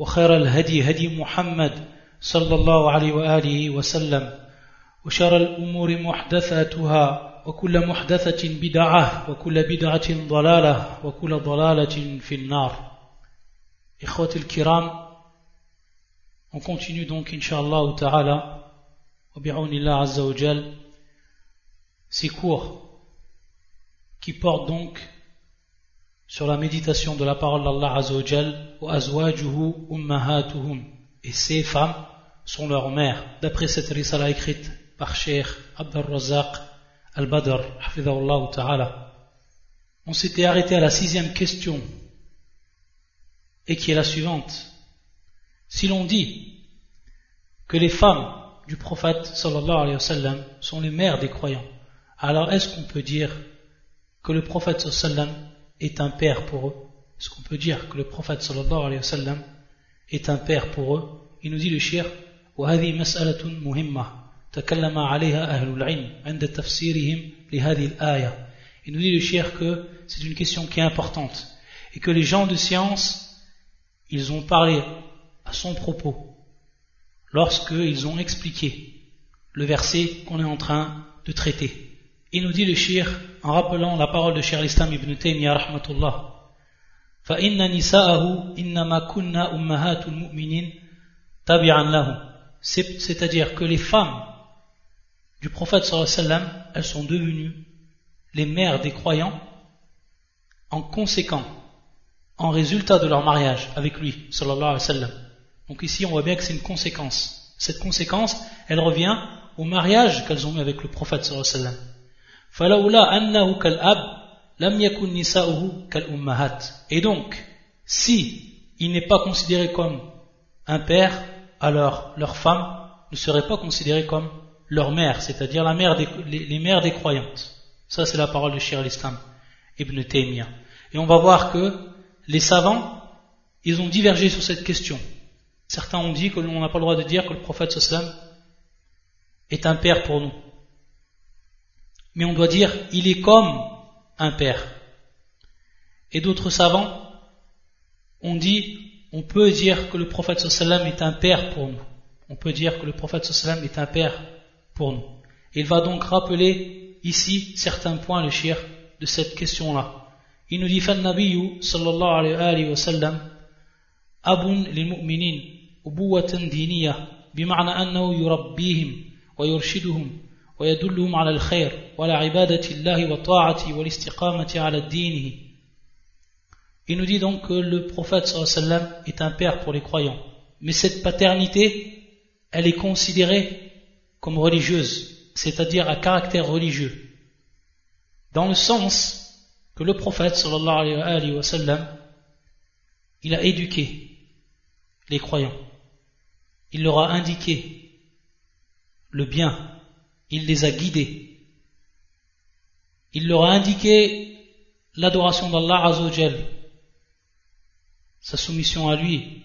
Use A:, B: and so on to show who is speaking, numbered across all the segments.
A: وخير الهدي هدي محمد صلى الله عليه وآله وسلم وشر الأمور محدثاتها وكل محدثة بدعة وكل بدعة ضلالة وكل ضلالة في النار. إخوة الكرام On continue donc, Inch'Allah ta'ala, wa bi'awnillah azza wa jal, ces cours qui portent donc sur la méditation de la parole d'Allah azza wa azwajuhu ummahatuhum, et ces femmes sont leurs mères, d'après cette risala écrite par Cheikh Abdel Razak al-Badr, ta'ala. On s'était arrêté à la sixième question, et qui est la suivante. Si l'on dit que les femmes du prophète sallallahu alayhi wa sont les mères des croyants, alors est-ce qu'on peut dire que le prophète sallallahu est un père pour eux Est-ce qu'on peut dire que le prophète sallallahu alayhi wa sallam est un père pour eux Il nous dit le shir وهذه مسألة مهمة تكلم عليها أهل العلم عند تفسيرهم لهذه الآية Il nous dit le shir que c'est une question qui est importante et que les gens de science ils ont parlé à son propos lorsqu'ils ont expliqué le verset qu'on est en train de traiter. Il nous dit le shir en rappelant la parole de Cheikh l'Islam ibn Taymiyyah rahmatullah. فَإِنَّ نِسَاءَهُ إِنَّمَا كُنَّا أُمَّهَاتُ الْمُؤْمِنِينَ تَبِعًا لَهُ C'est-à-dire que les femmes du prophète sallallahu alayhi wa sallam, elles sont devenues les mères des croyants en conséquent en résultat de leur mariage avec lui, sallallahu alayhi wa sallam. Donc ici, on voit bien que c'est une conséquence. Cette conséquence, elle revient au mariage qu'elles ont eu avec le prophète, sallallahu alayhi wa sallam. فَلَوْلَا أَنَّهُ كَالْأَبْ لَمْ يَكُنْ نِسَاؤُهُ كَالْأُمَّهَاتِ Et donc, si il n'est pas considéré comme un père, alors leurs femmes ne seraient pas considérées comme leur mère, c'est-à-dire la mère des, les, les, mères des croyantes. Ça, c'est la parole de Shir al-Islam, Ibn Taymiyyah. Et on va voir que les savants, ils ont divergé sur cette question. Certains ont dit que l'on n'a pas le droit de dire que le prophète sallam est un père pour nous. Mais on doit dire il est comme un père. Et d'autres savants ont dit on peut dire que le prophète sallam est un père pour nous. On peut dire que le prophète sallam est un père pour nous. Il va donc rappeler ici certains points le shir de cette question-là. Il nous dit فالنبي صلى الله عليه وسلم أب للمؤمنين أبوة دينية بمعنى أنه يربيهم ويرشدهم ويدلهم على الخير وعلى عبادة الله وطاعته والاستقامة على دينه Il nous dit donc que le prophète sallam est un père pour les croyants. Mais cette paternité, elle est considérée comme religieuse, c'est-à-dire à caractère religieux. Dans le sens que le prophète sallallahu alayhi wa sallam, il a éduqué les croyants. Il leur a indiqué le bien. Il les a guidés. Il leur a indiqué l'adoration d'Allah Azzawajal, sa soumission à lui,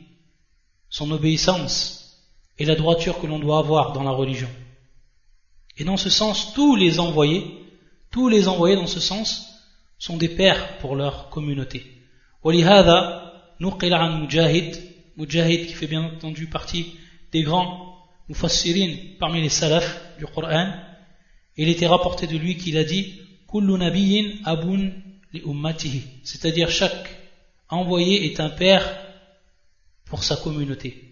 A: son obéissance et la droiture que l'on doit avoir dans la religion. Et dans ce sens, tous les envoyés, tous les envoyés dans ce sens, sont des pères pour leur communauté. ولهذا نقل عن مجاهد Mujahid qui fait bien entendu partie des grands mufassirin parmi les salafs du Coran il était rapporté de lui qu'il a dit kullu nabiyyin abun li ummatihi c'est-à-dire chaque envoyé est un père pour sa communauté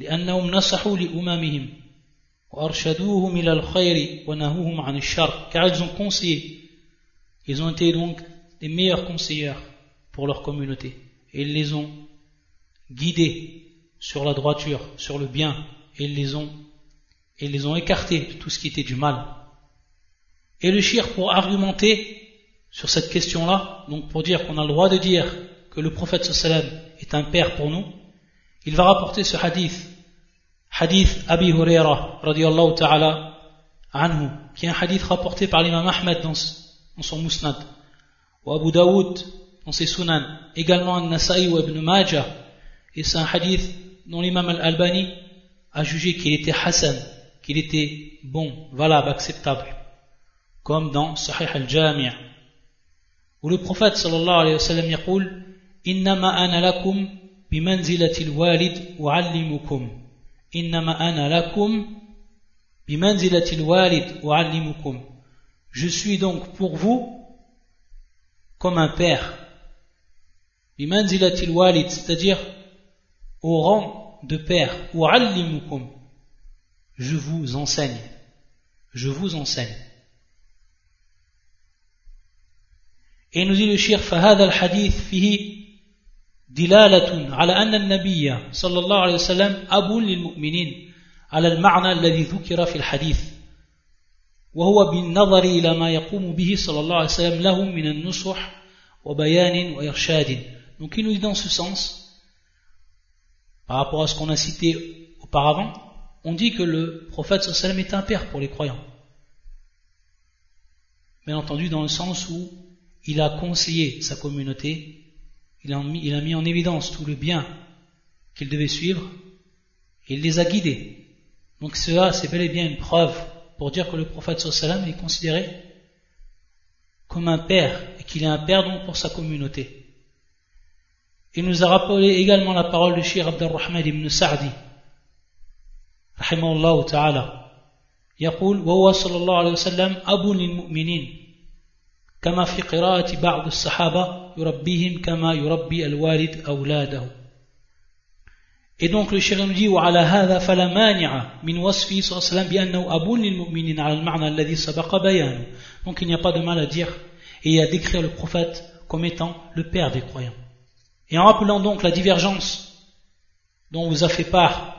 A: لأنهم نصحوا لأممهم وأرشدوهم إلى الخير ونهوهم عن الشر car ils ont conseillé ils ont été donc les meilleurs conseillers pour leur communauté. Et ils les ont guidés sur la droiture, sur le bien, et ils les ont, et les ont écartés de tout ce qui était du mal. Et le shir pour argumenter sur cette question-là, donc pour dire qu'on a le droit de dire que le prophète sallam est un père pour nous, il va rapporter ce hadith. Hadith Abi Huraira radiallahu ta'ala anhu, qui est un hadith rapporté par l'imam Ahmed dans, son Musnad, ou Abu Daoud dans ses Sunan, également An-Nasa'i ou Ibn Majah, et c'est un hadith dont l'imam Al-Albani a jugé qu'il était Hassan, qu'il était bon, valable, acceptable, comme dans Sahih al-Jami' où le prophète sallallahu alayhi wa sallam يقول إنما أنا لكم بمنزلة الوالد أعلمكم إنما أنا لكم بمنزلة الوالد أعلمكم Je suis donc pour vous comme un père. بمنزلة الوالد, c'est-à-dire au rang de père. أعلمكم Je vous enseigne. Je vous enseigne. Et nous dit le shir فهذا الحديث فيه دلالة على أن النبي صلى الله عليه وسلم أب للمؤمنين على المعنى الذي ذكر في الحديث وهو بالنظر إلى ما يقوم به صلى الله عليه وسلم لهم من النصح وبيان وإرشاد donc il nous dit dans ce sens par rapport à ce qu'on a cité auparavant on dit que le prophète sallam est un père pour les croyants bien entendu dans le sens où il a conseillé sa communauté, il a mis, il a mis en évidence tout le bien qu'il devait suivre, et il les a guidés. Donc cela, c'est bel et bien une preuve pour dire que le prophète sallam est considéré comme un père, et qu'il est un père donc pour sa communauté. Il nous a rappelé également la parole de Shir Abdurrahman ibn Sa'di, رحمه الله تعالى. يقول وهو صلى الله عليه وسلم أبو للمؤمنين. كما في قراءة بعض الصحابة يربيهم كما يربي الوالد أولاده. Et donc le shérif dit وعلى هذا فلا مانع من وصفه صلى الله عليه وسلم بأنه أبو للمؤمنين على المعنى الذي سبق بيانه Donc il n'y a pas de mal à dire et à décrire le prophète comme étant le père des croyants. Et en rappelant donc la divergence dont vous a fait part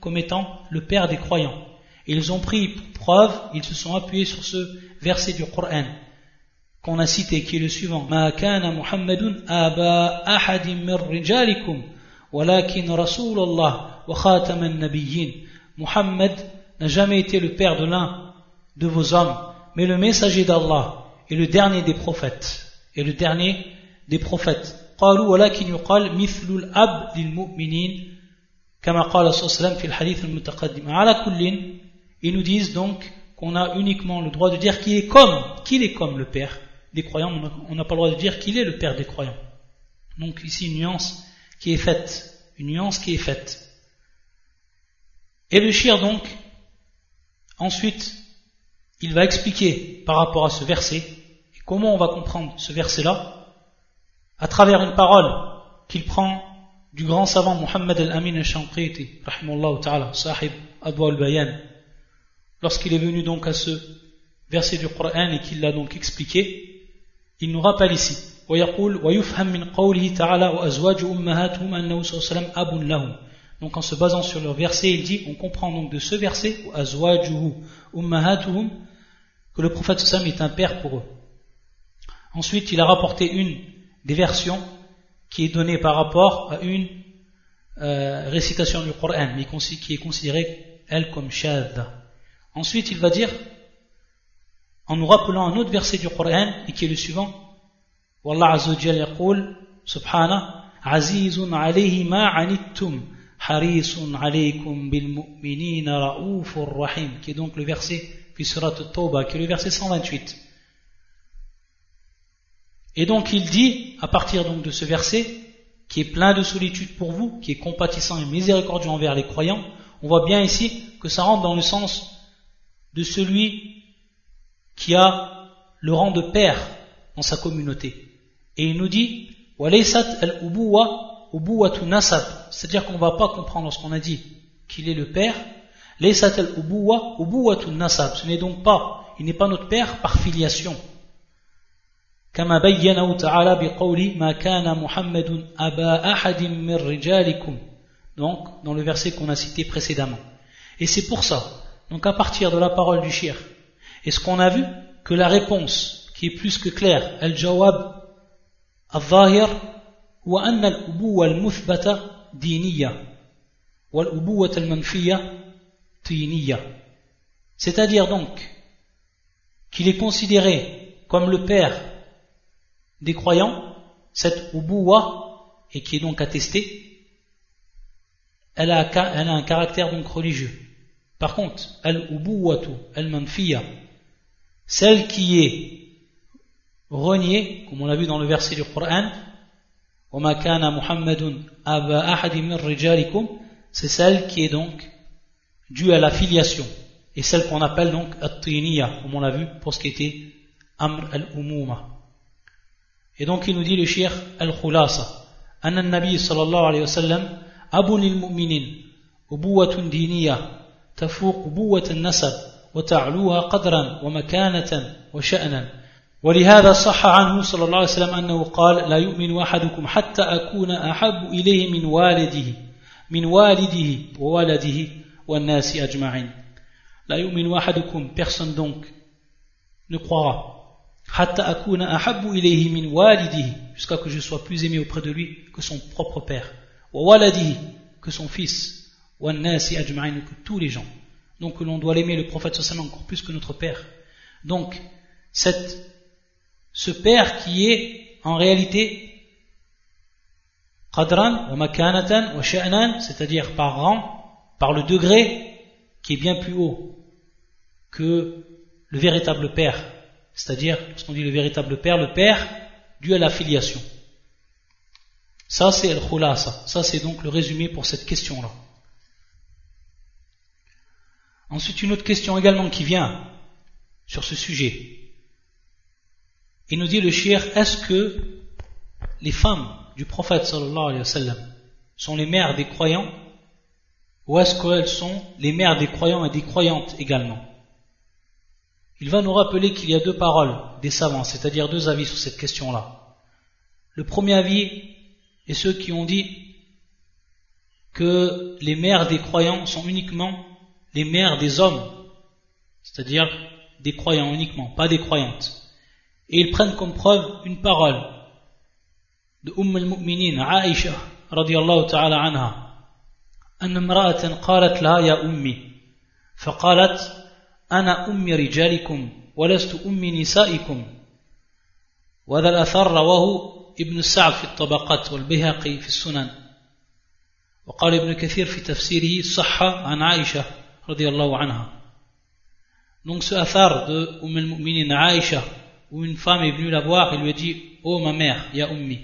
A: comme étant le père des croyants. ils ont pris pour preuve, ils se sont appuyés sur ce verset du Coran qu'on a cité, qui est le suivant. Ma kana Muhammadun aba ahadim min rijalikum, walakin Rasulallah wa khataman nabiyyin. Muhammad n'a jamais été le père de l'un de vos hommes, mais le messager d'Allah est le dernier des prophètes. Et le dernier des prophètes. قالوا ولكن يقال مثل الأب للمؤمنين ils nous disent donc qu'on a uniquement le droit de dire qu'il est comme, qu'il est comme le Père des croyants, on n'a pas le droit de dire qu'il est le Père des croyants. Donc ici une nuance qui est faite, une nuance qui est faite. Et le shir donc, ensuite, il va expliquer par rapport à ce verset, et comment on va comprendre ce verset-là, à travers une parole qu'il prend du grand savant Muhammad al-Amin al-Shanqiti, ta'ala, sahib Adwa al-Bayan, lorsqu'il est venu donc à ce verset du Coran et qu'il l'a donc expliqué, il nous rappelle ici donc en se basant sur le verset il dit on comprend donc de ce verset que le prophète sallam est un père pour eux. Ensuite il a rapporté une des versions qui est donnée par rapport à une euh, récitation du Coran mais qui est considérée elle comme shadda Ensuite, il va dire, en nous rappelant un autre verset du Coran, et qui est le suivant, Wallah Azzawajal yaqul, subhana, Azizun alayhi ma anittum, harisun alaykum bil mu'minina ra'ufur rahim, qui est donc le verset, puis surat Tawbah, qui est le verset 128. Et donc il dit, à partir donc de ce verset, qui est plein de solitude pour vous, qui est compatissant et miséricordieux envers les croyants, on voit bien ici que ça rentre dans le sens de celui qui a le rang de père dans sa communauté. Et il nous dit, c'est-à-dire qu'on ne va pas comprendre ce qu'on a dit qu'il est le père, ce n'est donc pas, il n'est pas notre père par filiation كما بينه تعالى بقول ما كان محمد أبا أحد من رجالكم donc dans le verset qu'on a cité précédemment et c'est pour ça donc à partir de la parole du shir est-ce qu'on a vu que la réponse qui est plus que claire al-jawab al-zahir wa anna al-ubuwa al-muthbata diniya wal-ubuwa al-manfiya tiniya c'est-à-dire donc qu'il est considéré comme le père des croyants, cette ubuwa, et qui est donc attestée, elle a, un caractère donc religieux. Par contre, al-ubuwatu, al-manfiya, celle qui est reniée, comme on l'a vu dans le verset du Coran, c'est celle qui est donc due à la filiation et celle qu'on appelle donc at-tiniya comme on l'a vu pour ce qui était amr al-umuma Et donc il nous dit le shir al-khulasa أن النبي صلى الله عليه وسلم أبو للمؤمنين أبوة دينية تفوق أبوة النسب وتعلوها قدرا ومكانة وشأنا ولهذا صح عنه صلى الله عليه وسلم أنه قال لا يؤمن أحدكم حتى أكون أحب إليه من والده من والده وولده والناس أجمعين. لا يؤمن أحدكم personne donc ne croira jusqu'à que je sois plus aimé auprès de lui que son propre père. Que son fils. Que tous les gens. Donc l'on doit l'aimer le prophète sallallahu encore plus que notre père. Donc ce père qui est en réalité c'est-à-dire par rang par le degré qui est bien plus haut que le véritable père c'est-à-dire, lorsqu'on dit le véritable père, le père dû à la filiation. Ça, c'est el khulasa. Ça, c'est donc le résumé pour cette question-là. Ensuite, une autre question également qui vient sur ce sujet. Il nous dit le shir, est-ce que les femmes du prophète sallallahu alayhi wa sallam sont les mères des croyants ou est-ce qu'elles sont les mères des croyants et des croyantes également? il va nous rappeler qu'il y a deux paroles des savants, c'est-à-dire deux avis sur cette question-là. Le premier avis est ceux qui ont dit que les mères des croyants sont uniquement les mères des hommes, c'est-à-dire des croyants uniquement, pas des croyantes. Et ils prennent comme preuve une parole de Umm al-Mu'minin, Aisha, radiallahu ta'ala anha, أن امرأة قالت لها يا أمي فقالت أنا أم رجالكم ولست أم نسائكم وهذا الأثر رواه ابن السعد في الطبقات والبيهقي في السنن وقال ابن كثير في تفسيره صح عن عائشة رضي الله عنها Donc ce athar de Umm al-Mu'minin Aïcha, où une femme est venue la voir et lui a dit Oh ma mère, ya Ummi.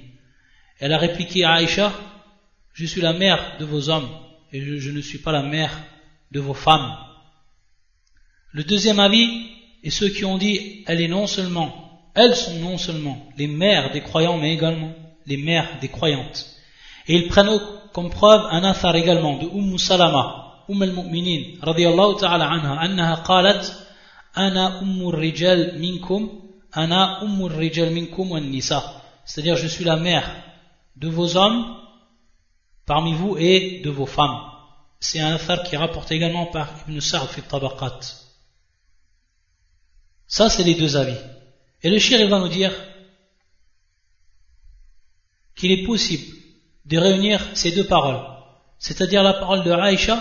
A: Elle a répliqué à Aïcha Je suis la mère de vos hommes et je, je ne suis pas la mère de vos femmes. Le deuxième avis est ceux qui ont dit elle est non seulement, elles sont non seulement les mères des croyants, mais également les mères des croyantes. Et ils prennent comme preuve un affaire également de Umm Salama, Umm al-Mu'minin, radiyallahu ta'ala anha, annaha qalat, ana ummur rijal minkum, ana ummur rijal minkum wa nisa. C'est-à-dire, je suis la mère de vos hommes parmi vous et de vos femmes. C'est un affaire qui est rapporté également par Ibn Sa'd fi tabaqat. Ça, c'est les deux avis. Et le shir, va nous dire qu'il est possible de réunir ces deux paroles, c'est-à-dire la parole de Aïcha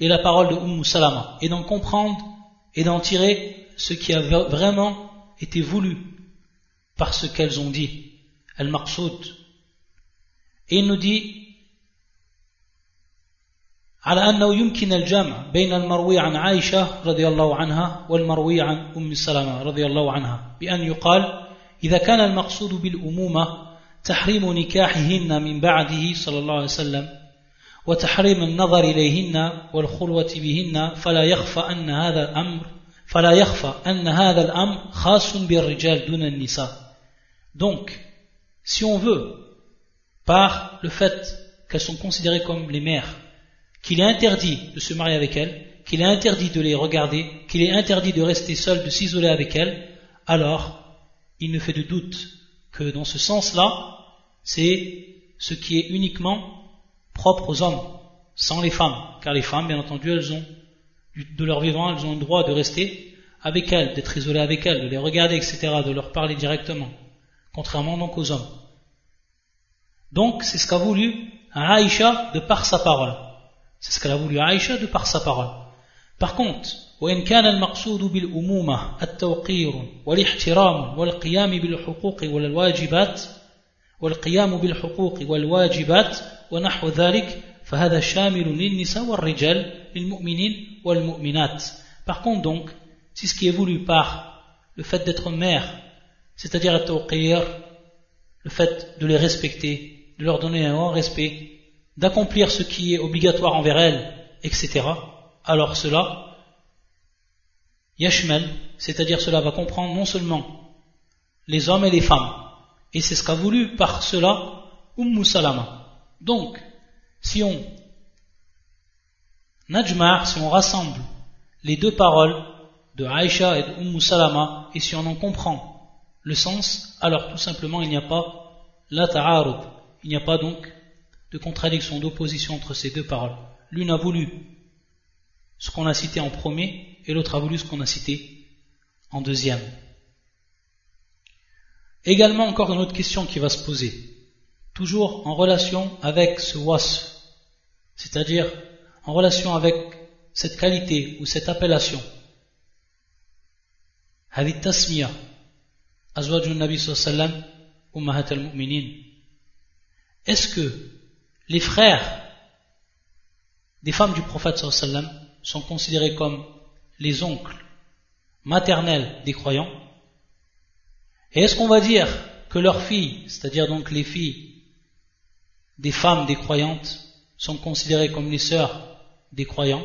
A: et la parole de Umm Salama, et d'en comprendre et d'en tirer ce qui a vraiment été voulu par ce qu'elles ont dit, al-maqsoud. Et il nous dit على أنه يمكن الجمع بين المروي عن عائشة رضي الله عنها والمروي عن أم سلمة رضي الله عنها بأن يقال إذا كان المقصود بالأمومة تحريم نكاحهن من بعده صلى الله عليه وسلم وتحريم النظر إليهن والخلوة بهن فلا يخفى أن هذا الأمر فلا يخفى أن هذا الأمر خاص بالرجال دون النساء. Donc, si on veut, par le fait qu'elles sont considérées comme les mères qu'il est interdit de se marier avec elles, qu'il est interdit de les regarder, qu'il est interdit de rester seul, de s'isoler avec elles, alors il ne fait de doute que dans ce sens-là, c'est ce qui est uniquement propre aux hommes, sans les femmes. Car les femmes, bien entendu, elles ont, de leur vivant, elles ont le droit de rester avec elles, d'être isolées avec elles, de les regarder, etc., de leur parler directement, contrairement donc aux hommes. Donc, c'est ce qu'a voulu Aïcha de par sa parole. C'est ce qu'elle a voulu Aïcha de par sa parole. Par contre, وإن كان المقصود بالأمومة التوقير والاحترام والقيام بالحقوق والواجبات والقيام بالحقوق والواجبات ونحو ذلك فهذا شامل للنساء والرجال للمؤمنين والمؤمنات Par contre donc, si ce qui est voulu par le fait d'être mère, c'est-à-dire le fait de les respecter, de leur donner un grand respect, d'accomplir ce qui est obligatoire envers elles, etc., alors cela, yashmal, c'est-à-dire cela va comprendre non seulement les hommes et les femmes, et c'est ce qu'a voulu par cela Umm Salama. Donc, si on najmar, si on rassemble les deux paroles de Aïcha et de Salama, et si on en comprend le sens, alors tout simplement il n'y a pas la ta'arud, il n'y a pas donc de contradiction, d'opposition entre ces deux paroles. L'une a voulu ce qu'on a cité en premier et l'autre a voulu ce qu'on a cité en deuxième. Également encore une autre question qui va se poser, toujours en relation avec ce wasf, c'est-à-dire en relation avec cette qualité ou cette appellation. Est-ce que les frères des femmes du prophète sont considérés comme les oncles maternels des croyants Et est-ce qu'on va dire que leurs filles, c'est-à-dire donc les filles des femmes des croyantes, sont considérées comme les sœurs des croyants?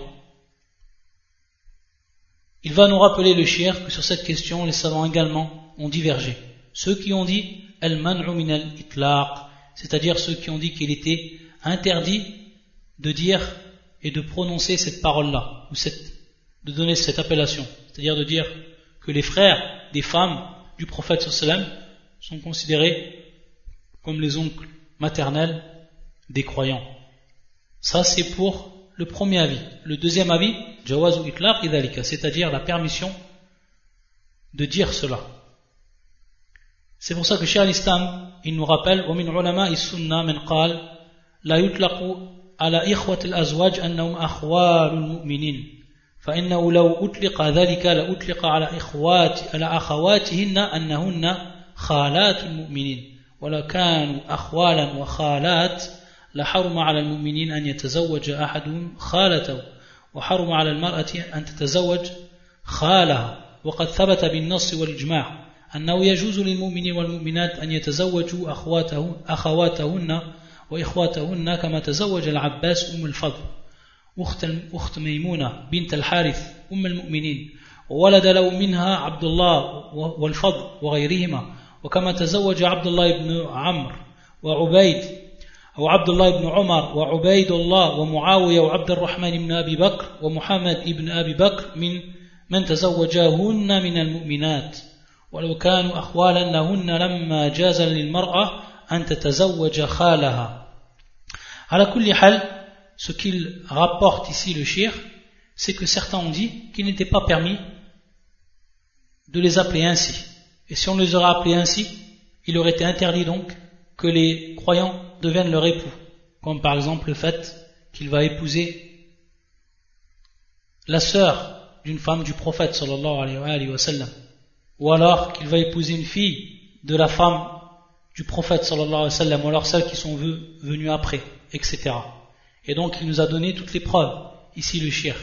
A: Il va nous rappeler le shir que sur cette question, les savants également ont divergé. Ceux qui ont dit al-man'u min al-itlaq, c'est-à-dire ceux qui ont dit qu'il était interdit de dire et de prononcer cette parole-là, ou cette, de donner cette appellation, c'est-à-dire de dire que les frères des femmes du prophète sallam sont considérés comme les oncles maternels des croyants. Ça, c'est pour le premier avis. Le deuxième avis, jawazu itlaq idalika, c'est-à-dire la permission de dire cela. C'est pour ça que Cheikh al-Islam, il nous rappelle, ومن علماء السنة من قال لا يطلق على إخوة الأزواج أنهم أخوال المؤمنين فإنه لو أطلق ذلك لأطلق على إخوات على أخواتهن أنهن خالات المؤمنين. ولو كانوا أخوالا وخالات لحرم على المؤمنين أن يتزوج أحدهم خالته وحرم على المرأة أن تتزوج خالها وقد ثبت بالنص والإجماع أنه يجوز للمؤمنين والمؤمنات أن يتزوجوا أخواته أخواتهن وإخواتهن كما تزوج العباس أم الفضل أخت, أخت ميمونة بنت الحارث أم المؤمنين وولد له منها عبد الله والفضل وغيرهما. وكما تزوج عبد الله بن عمرو وعبيد أو عبد الله بن عمر وعبيد الله ومعاوية وعبد الرحمن بن أبي بكر ومحمد بن أبي بكر من من تزوجاهن من المؤمنات. ولو كانوا أخوالا لهن لما جاز للمرأة أن تتزوج خالها. Ce qu'il rapporte ici le shir, c'est que certains ont dit qu'il n'était pas permis de les appeler ainsi. Et si on les aurait appelés ainsi, il aurait été interdit donc que les croyants deviennent leur époux. Comme par exemple le fait qu'il va épouser la sœur d'une femme du prophète sallallahu alayhi wa sallam. Ou alors qu'il va épouser une fille de la femme du prophète sallallahu alayhi wa sallam, ou alors celles qui sont venues après etc. Et donc il nous a donné toutes les preuves, ici le shir.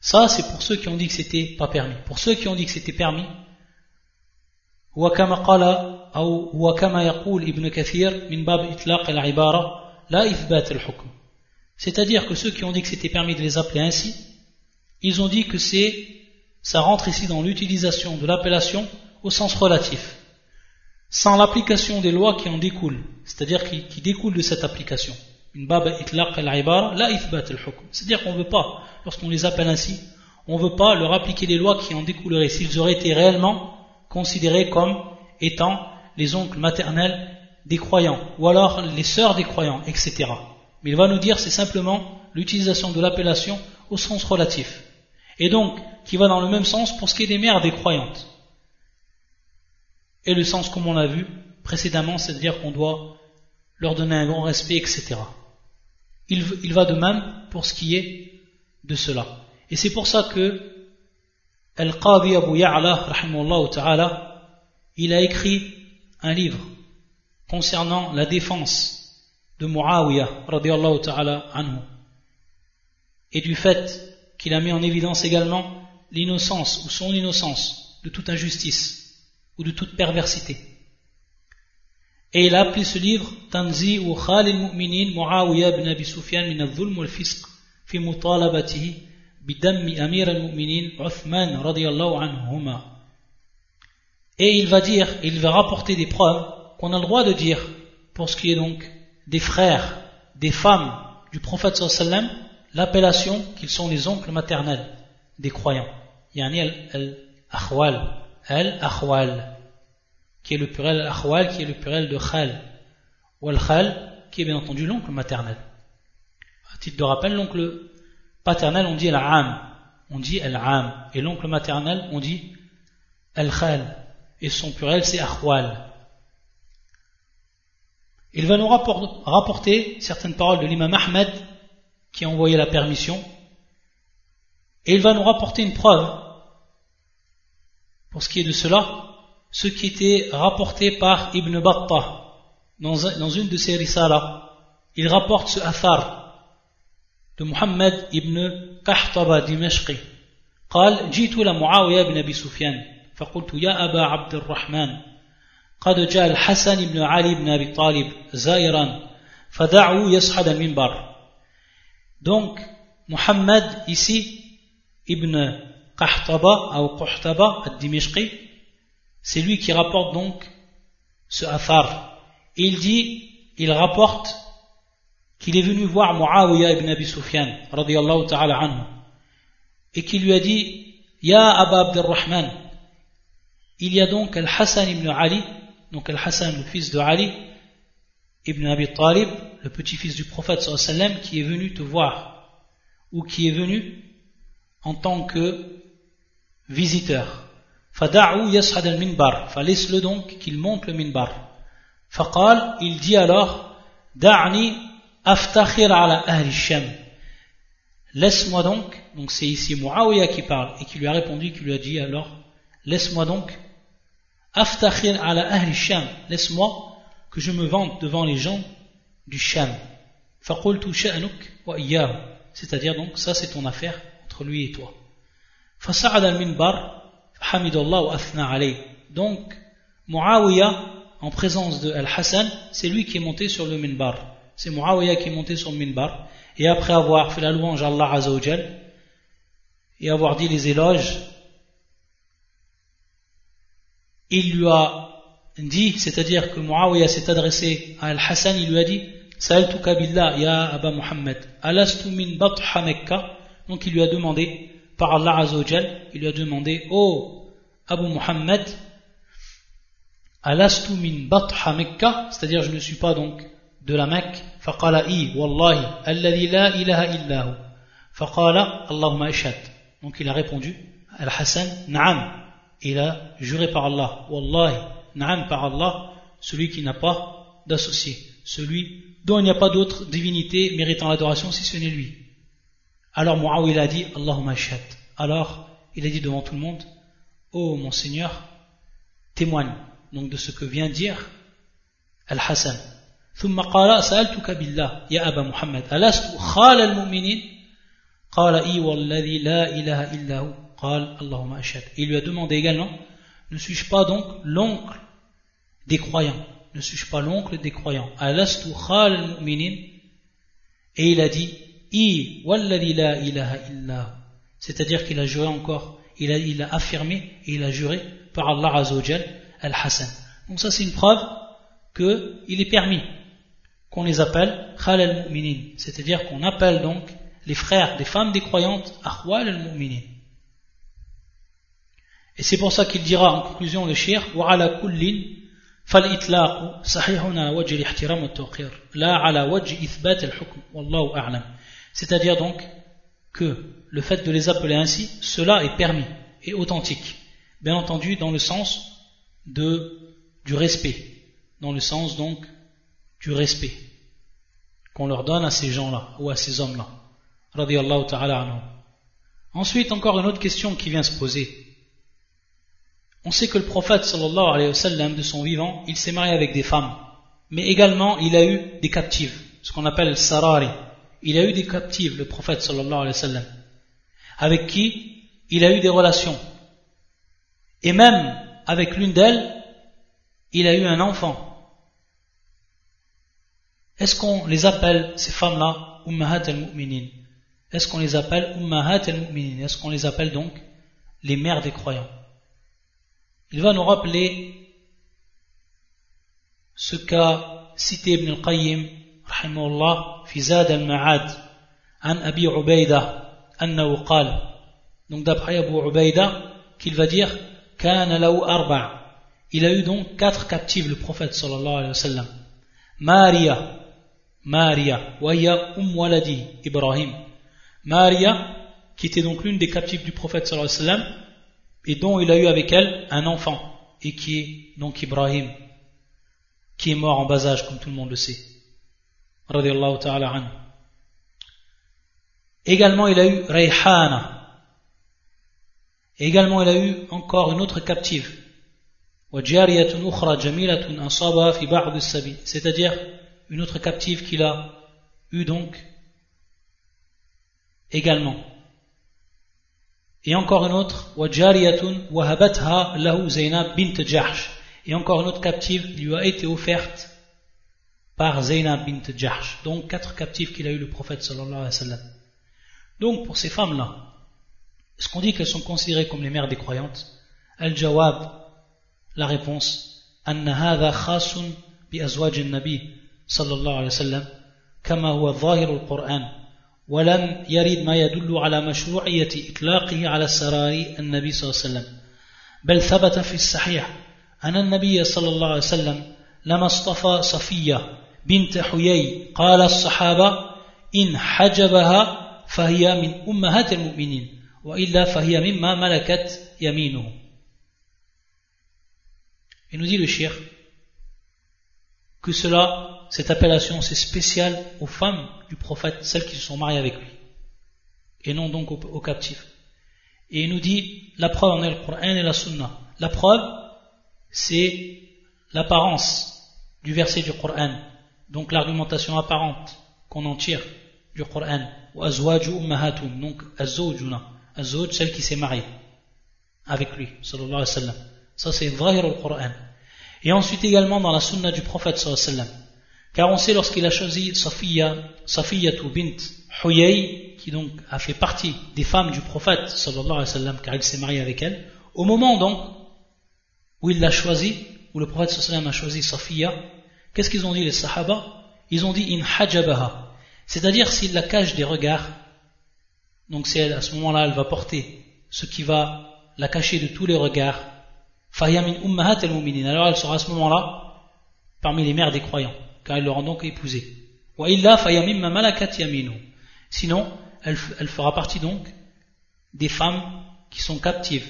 A: Ça, c'est pour ceux qui ont dit que c'était pas permis. Pour ceux qui ont dit que c'était permis, وكما قال أو وكما يقول ابن كثير من باب إطلاق العبارة لا إثبات الحكم c'est-à-dire que ceux qui ont dit que c'était permis de les appeler ainsi ils ont dit que c'est ça rentre ici dans l'utilisation de l'appellation au sens relatif sans l'application des lois qui en découlent, c'est-à-dire qui, découlent de cette application. C'est-à-dire qu'on ne veut pas, lorsqu'on les appelle ainsi, on ne veut pas leur appliquer les lois qui en découleraient s'ils auraient été réellement considérés comme étant les oncles maternels des croyants, ou alors les sœurs des croyants, etc. Mais il va nous dire c'est simplement l'utilisation de l'appellation au sens relatif. Et donc, qui va dans le même sens pour ce qui est des mères des croyantes. Et le sens, comme on l'a vu précédemment, c'est-à-dire qu'on doit leur donner un grand respect, etc. Il, va de même pour ce qui est de cela. Et c'est pour ça que Al-Qadi Abu Ya'la, il a écrit un livre concernant la défense de Muawiyah, et du fait qu'il a mis en évidence également l'innocence ou son innocence de toute injustice ou de toute perversité. Et il a appelé ce livre Tanzi ou Khal al-Mu'minin Muawiyah ibn Abi Sufyan min al-Dhulm wal-Fisq fi mutalabatihi bidammi Amir al-Mu'minin Uthman radiyallahu anhuma. Et il va dire, il va rapporter des preuves qu'on a le droit de dire pour ce qui est donc des frères, des femmes du prophète sallallahu l'appellation qu'ils sont les oncles maternels des croyants. Yani al-akhwal, al-akhwal, qui est le pluriel al-akhwal, qui est le pluriel de khal, ou al-khal, qui est bien entendu l'oncle maternel. À titre de rappel, l'oncle paternel, on dit al-am, on dit al-am, et l'oncle maternel, on dit al-khal, et son pluriel c'est akhwal. Il va nous rapporter certaines paroles de l'imam Ahmed qui a envoyé la permission. Et il va nous rapporter une preuve pour ce qui est de cela, ce qui était rapporté par Ibn Battah dans, une de ses risalas. Il rapporte ce athar de Muhammad ibn Qahtaba dimashqi. قال جئت لمعاوية بن أبي سفيان فقلت يا أبا عبد الرحمن قد جاء الحسن بن علي بن أبي طالب زائرا فدعوا يصعد المنبر Donc, Muhammad ici, Ibn ou al-Dimishqi, c'est lui qui rapporte donc ce Athar. il dit, il rapporte qu'il est venu voir Muawiyah ibn Abi Sufyan, ta'ala anhu, et qu'il lui a dit, Ya Aba Abdurrahman, il y a donc Al-Hassan ibn Ali, donc Al-Hassan, le fils de Ali, ibn Abi Talib, le petit-fils du prophète sallam qui est venu te voir ou qui est venu en tant que visiteur. Fada'u yashad al-minbar. Laisse-le donc qu'il monte le minbar. Faqal, il dit alors, Da'ni aftakhir ala ahli sham. Laisse-moi donc, donc c'est ici Muawiyah qui parle et qui lui a répondu, qui lui a dit alors, laisse-moi donc, aftakhir ala ahli sham. Laisse-moi que je me vante devant les gens du Sham. C'est-à-dire donc, ça c'est ton affaire entre lui et toi. Donc, Muawiyah, en présence de Al-Hassan, c'est lui qui est monté sur le minbar. C'est Muawiyah qui est monté sur le minbar. Et après avoir fait la louange à Allah Azzawajal, et avoir dit les éloges, il lui a dit, c'est-à-dire que Muawiyah s'est adressé à Al-Hassan, il lui a dit, Sa'altuka billah ya Aba Muhammad, alastu min batha Mekka? Donc il lui a demandé, par Allah Azzawajal, il lui a demandé Oh Abu Muhammad, alastu min batha c'est-à-dire je ne suis pas donc de la Mecque, faqala i wallahi alladhi la ilaha illahu, faqala Allahumma ishad. Donc il a répondu Al-Hassan, na'am. Il a juré par Allah, wallahi, na'am par Allah, celui qui n'a pas d'associé, celui dont il n'y a pas d'autre divinité méritant l'adoration si ce n'est lui. Alors Muawiyah a dit Allahumma shahad. Alors il a dit devant tout le monde Oh mon Seigneur, témoigne donc de ce que vient dire Al-Hassan. ثم قال سألتك بالله يا أبا محمد ألست خال المؤمنين قال إي والذي لا إله إلا هو قال اللهم أشهد Il lui a demandé également Ne suis-je pas donc l'oncle des croyants ne suis-je pas l'oncle des croyants Alastu khal Et il a dit, I walladhi la ilaha illa. C'est-à-dire qu'il a juré encore, il a, il a affirmé et il a juré par Allah Azzawajal al-Hassan. Donc ça c'est une preuve qu'il est permis qu'on les appelle khal al-mu'minin, c'est-à-dire qu'on appelle donc les frères des femmes des croyantes akhwal al-mu'minin. Et c'est pour ça qu'il dira en conclusion le shir wa ala kullin فالإطلاق صحيح على وجه الاحترام والتوقير لا على وجه إثبات الحكم والله أعلم c'est-à-dire donc que le fait de les appeler ainsi cela est permis et authentique. Bien entendu dans le sens de, du respect. Dans le sens donc du respect qu'on leur donne à ces gens-là ou à ces hommes-là. Ensuite encore une autre question qui vient se poser. On sait que le prophète sallallahu alayhi wa sallam, de son vivant, il s'est marié avec des femmes. Mais également, il a eu des captives, ce qu'on appelle sarari. Il a eu des captives, le prophète sallallahu avec qui il a eu des relations. Et même avec l'une d'elles, il a eu un enfant. Est-ce qu'on les appelle, ces femmes-là, Ummahat al-Mu'minin Est-ce qu'on les appelle Ummahat al-Mu'minin Est-ce qu'on les appelle donc les mères des croyants? Il va nous rappeler ce qu'a cité Ibn al-Qayyim rahimahullah fi Zad al-Ma'ad an Abi Ubaida annahu qal donc d'après Abu Ubaida qu'il va dire kana lahu arba' il a eu donc quatre captives le prophète sallallahu alayhi wa sallam. Maria Maria hiya um waladi Ibrahim. Maria qui était donc l'une des captives du prophète sallallahu alayhi wa sallam et dont il a eu avec elle un enfant, et qui est donc Ibrahim, qui est mort en bas âge, comme tout le monde le sait. Également, il a eu Rayhana. Également, il a eu encore une autre captive. C'est-à-dire une autre captive qu'il a eu donc également. Et encore une autre, Et encore une autre captive lui a été offerte par Zainab bint Jahsh. Donc quatre captives qu'il a eu le prophète sallallahu alayhi wa sallam. Donc pour ces femmes-là, est-ce qu'on dit qu'elles sont considérées comme les mères des croyantes Al-Jawab, la réponse, أن هذا خاص بأزواج النبي صلى الله عليه وسلم كما هو ظاهر القرآن ولم يرد ما يدل على مشروعية إطلاقه على السراري النبي صلى الله عليه وسلم بل ثبت في الصحيح أن النبي صلى الله عليه وسلم لما اصطفى صفية بنت حيي قال الصحابة إن حجبها فهي من أمهات المؤمنين وإلا فهي مما ملكت يمينه Il nous dit le shir que cela cette appellation, c'est spécial aux femmes du prophète, celles qui se sont mariées avec lui, et non donc aux, captifs. Et il nous dit, la preuve en est le Coran et la Sunna. La preuve, c'est l'apparence du verset du Coran, donc l'argumentation apparente qu'on en tire du Coran. Donc, azwajuna, azwaj, celle qui s'est mariée avec lui, sallallahu alayhi wa sallam. Ça, c'est zahir au Coran. Et ensuite également dans la Sunna du prophète, sallallahu alayhi wa sallam. Car on sait lorsqu'il a choisi Safiya, Safiyatu bint Huyay, qui donc a fait partie des femmes du prophète, sallallahu alayhi wa sallam, car il s'est marié avec elle, au moment donc où il l'a choisi, où le prophète sallallahu alayhi wa sallam a choisi Safiya, qu'est-ce qu'ils ont dit les Sahaba? Ils ont dit in hajabaha, c'est-à-dire s'il la cache des regards, donc c'est à ce moment-là elle va porter ce qui va la cacher de tous les regards, fayamin ummahat al alors elle sera à ce moment-là parmi les mères des croyants car ils l'auront donc épousé. Sinon, elle, elle fera partie donc des femmes qui sont captives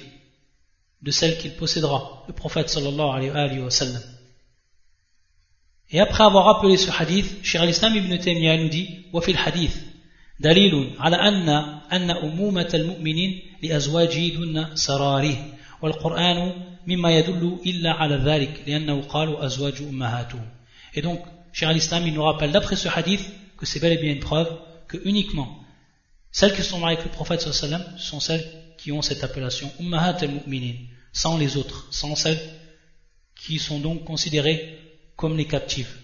A: de celles qu'il possédera, le prophète sallallahu alayhi wa sallam. Et après avoir rappelé ce hadith, Cheikh al-Islam ibn Taymiyyah nous dit وفي الحديث دليل على أن أن أمومة المؤمنين لأزواجه دون سراره والقرآن مما يدل إلا على ذلك لأنه قالوا أزواج أمهاتهم. Et donc, Cher l'Islam, il nous rappelle d'après ce hadith que c'est bel et bien une preuve que uniquement celles qui sont mariées avec le prophète sallam sont celles qui ont cette appellation Ummahat al-Mu'minin, sans les autres, sans celles qui sont donc considérées comme les captives.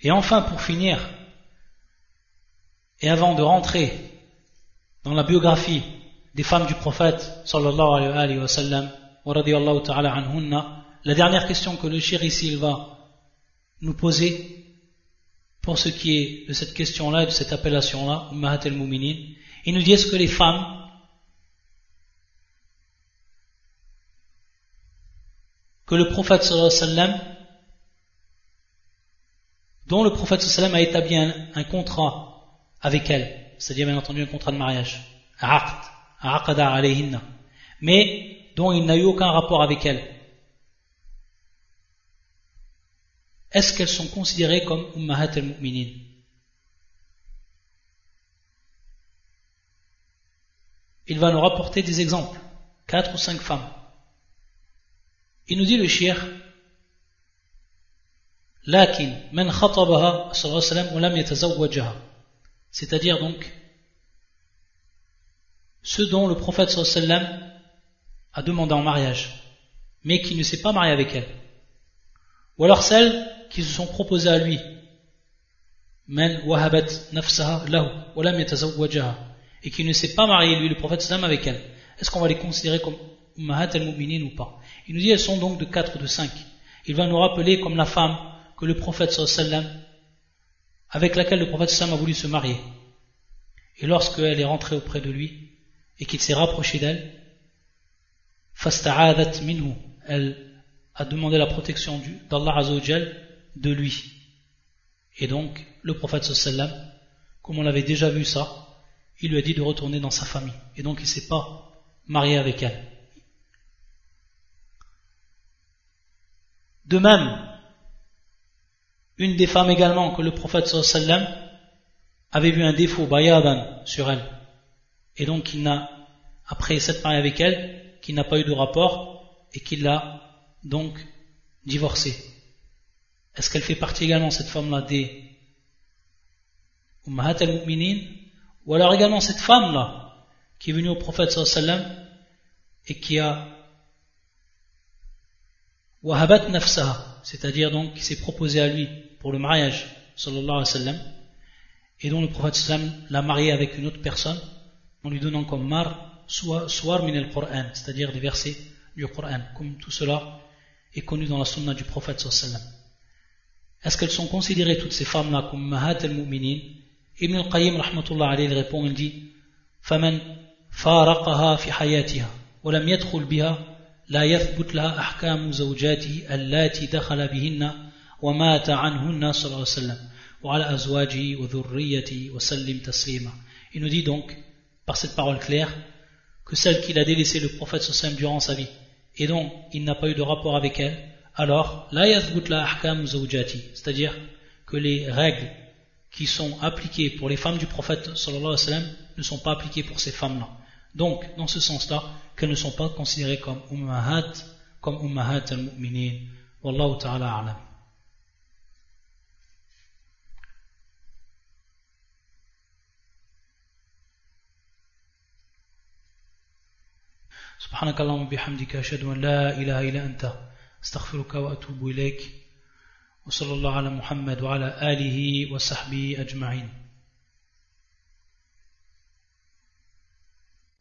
A: Et enfin, pour finir, et avant de rentrer dans la biographie des femmes du prophète sallallahu alayhi wa sallam, la dernière question que le shir ici va nous poser, pour ce qui est de cette question-là et de cette appellation-là, il nous dit est-ce que les femmes que le prophète sallallahu alayhi wa sallam dont le prophète sallallahu a établi un, contrat avec elle, c'est-à-dire bien entendu un contrat de mariage, mais dont il n'a eu aucun rapport avec elle. Est-ce qu'elles sont considérées comme Ummahat al-Mu'minin Il va nous rapporter des exemples, quatre ou cinq femmes. Il nous dit le shir C'est-à-dire donc ceux dont le prophète sallam a demandé en mariage, mais qui ne s'est pas marié avec elle. Ou alors celles qui se sont proposées à lui. Man wahabat nafsaha lahu et qui ne s'est pas marié lui le prophète sallam avec elle. Est-ce qu'on va les considérer comme ummahat al-mu'minin ou pas? Il nous dit elles sont donc de 4 ou de 5. Il va nous rappeler comme la femme que le prophète sallam avec laquelle le prophète sallam a voulu se marier. Et lorsqu'elle est rentrée auprès de lui et qu'il s'est rapproché d'elle, fasta'adat minhu, elle a demandé la protection d'Allah Azzawajal de lui. Et donc, le prophète sallam, comme on l'avait déjà vu ça, il lui a dit de retourner dans sa famille. Et donc, il ne s'est pas marié avec elle. De même, une des femmes également que le prophète sallam avait vu un défaut, bayadan, sur elle. Et donc, il n'a, après s'être marié avec elle, qu'il n'a pas eu de rapport et qu'il l'a donc divorcée. Est-ce qu'elle fait partie également, cette femme-là, des Ummahat al-Mu'minin Ou alors également cette femme-là, qui est venue au prophète sallam et qui a Wahabat nafsaha, c'est-à-dire donc qui s'est proposé à lui pour le mariage, sallallahu alayhi wa sallam, et dont le prophète sallam l'a marié avec une autre personne, en lui donnant comme mar, soit min al-Qur'an, c'est-à-dire des versets du Qur'an, comme tout cela est connu dans la sunna du prophète sallam. Est-ce qu'elles sont considérées toutes ces femmes-là comme mahat al-mu'minin Ibn al-Qayyim rahmatullah alayhi il répond, il dit فَمَنْ فَارَقَهَا فِي حَيَاتِهَا وَلَمْ يَدْخُلْ بِهَا لا يثبت لها أحكام زوجاته اللاتي دخل بهن ومات عنهن صلى الله عليه وسلم وعلى أزواجه وذريته وسلم تسليما Il nous dit donc, par cette parole claire, que celle qu'il a délaissé le prophète sallam durant sa vie, et dont il n'a pas eu de rapport avec elle, alors la yathbut la ahkam zawjati, c'est-à-dire que les règles qui sont appliquées pour les femmes du prophète sallallahu alayhi wa sallam ne sont pas appliquées pour ces femmes-là. Donc, dans ce sens-là, qu'elles ne sont pas considérées comme ummahat, comme ummahat al-mu'minin. Wallahu ta'ala a'lam. سبحانك اللهم وبحمدك أشهد أن لا إله إلا أنت أستغفرك وأتوب إليك وصلى الله على محمد وعلى آله وصحبه أجمعين.